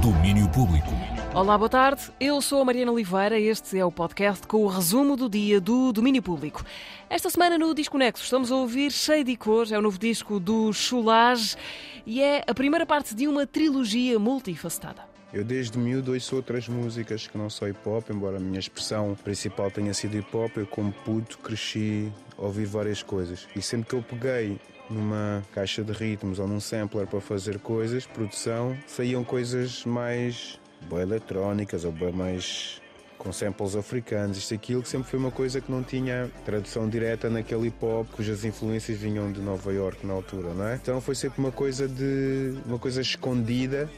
Domínio Público. Olá, boa tarde. Eu sou a Mariana Oliveira. Este é o podcast com o resumo do dia do Domínio Público. Esta semana no Disco Nexo estamos a ouvir Cheio de Cor, é o novo disco do Chulage e é a primeira parte de uma trilogia multifacetada. Eu desde miúdo ouço outras músicas que não sou hip hop, embora a minha expressão principal tenha sido hip hop, eu como puto cresci a ouvir várias coisas. E sempre que eu peguei numa caixa de ritmos ou num sampler para fazer coisas, produção, saíam coisas mais bem eletrónicas ou bem mais com samples africanos, isto aquilo, que sempre foi uma coisa que não tinha tradução direta naquele hip hop, cujas influências vinham de Nova York na altura, não é? Então foi sempre uma coisa de uma coisa escondida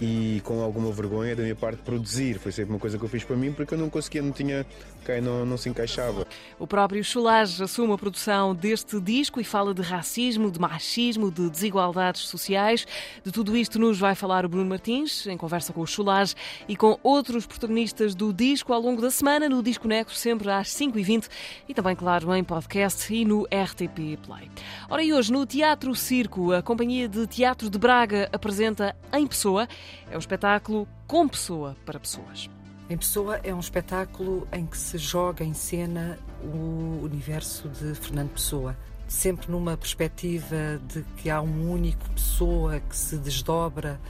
e com alguma vergonha da minha parte produzir. Foi sempre uma coisa que eu fiz para mim porque eu não conseguia, não tinha, quem não, não se encaixava. O próprio Chulage assume a produção deste disco e fala de racismo, de machismo, de desigualdades sociais. De tudo isto nos vai falar o Bruno Martins, em conversa com o Chulage e com outros protagonistas do disco ao longo da semana, no Disco Neco, sempre às 5h20 e também, claro, em podcast e no RTP Play. Ora, e hoje no Teatro Circo, a Companhia de Teatro de Braga apresenta Em Pessoa é um espetáculo com pessoa para pessoas. Em Pessoa é um espetáculo em que se joga em cena o universo de Fernando Pessoa, sempre numa perspectiva de que há um único pessoa que se desdobra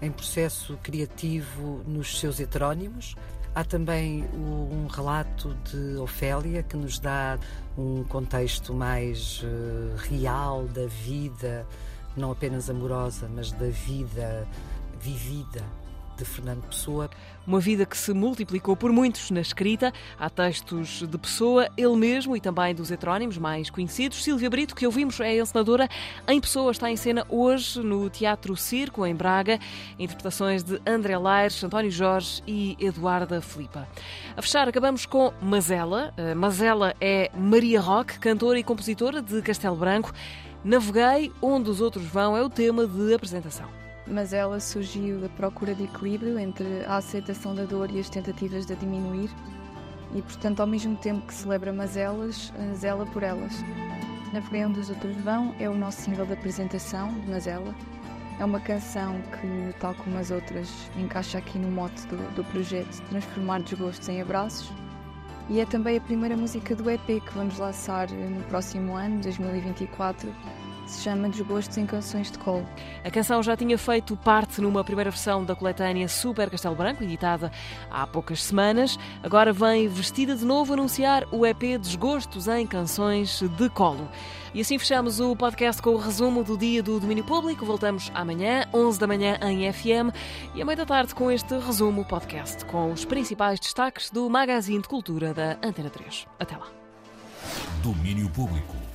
em processo criativo nos seus heterónimos. Há também um relato de Ofélia que nos dá um contexto mais uh, real da vida, não apenas amorosa, mas da vida vivida de Fernando Pessoa. Uma vida que se multiplicou por muitos na escrita. Há textos de Pessoa, ele mesmo e também dos heterónimos mais conhecidos. Silvia Brito, que ouvimos, é encenadora em Pessoa, está em cena hoje no Teatro Circo, em Braga. Interpretações de André Laires, António Jorge e Eduarda Filipa. A fechar, acabamos com Mazela. Mazela é Maria Roque, cantora e compositora de Castelo Branco. Naveguei onde os outros vão é o tema de apresentação mas ela surgiu da procura de equilíbrio entre a aceitação da dor e as tentativas de a diminuir, e portanto, ao mesmo tempo que celebra Mazelas, zela por elas. Naveguei onde os outros vão é o nosso single de apresentação, de Mazela. É uma canção que, tal como as outras, encaixa aqui no mote do, do projeto Transformar Desgostos em Abraços. E é também a primeira música do EP que vamos lançar no próximo ano, 2024, se chama Desgostos em Canções de Colo. A canção já tinha feito parte numa primeira versão da coletânea Super Castelo Branco, editada há poucas semanas. Agora vem vestida de novo anunciar o EP Desgostos em Canções de Colo. E assim fechamos o podcast com o resumo do dia do domínio público. Voltamos amanhã, 11 da manhã, em FM, e à meia da tarde com este resumo podcast, com os principais destaques do Magazine de Cultura da Antena 3. Até lá. Domínio Público.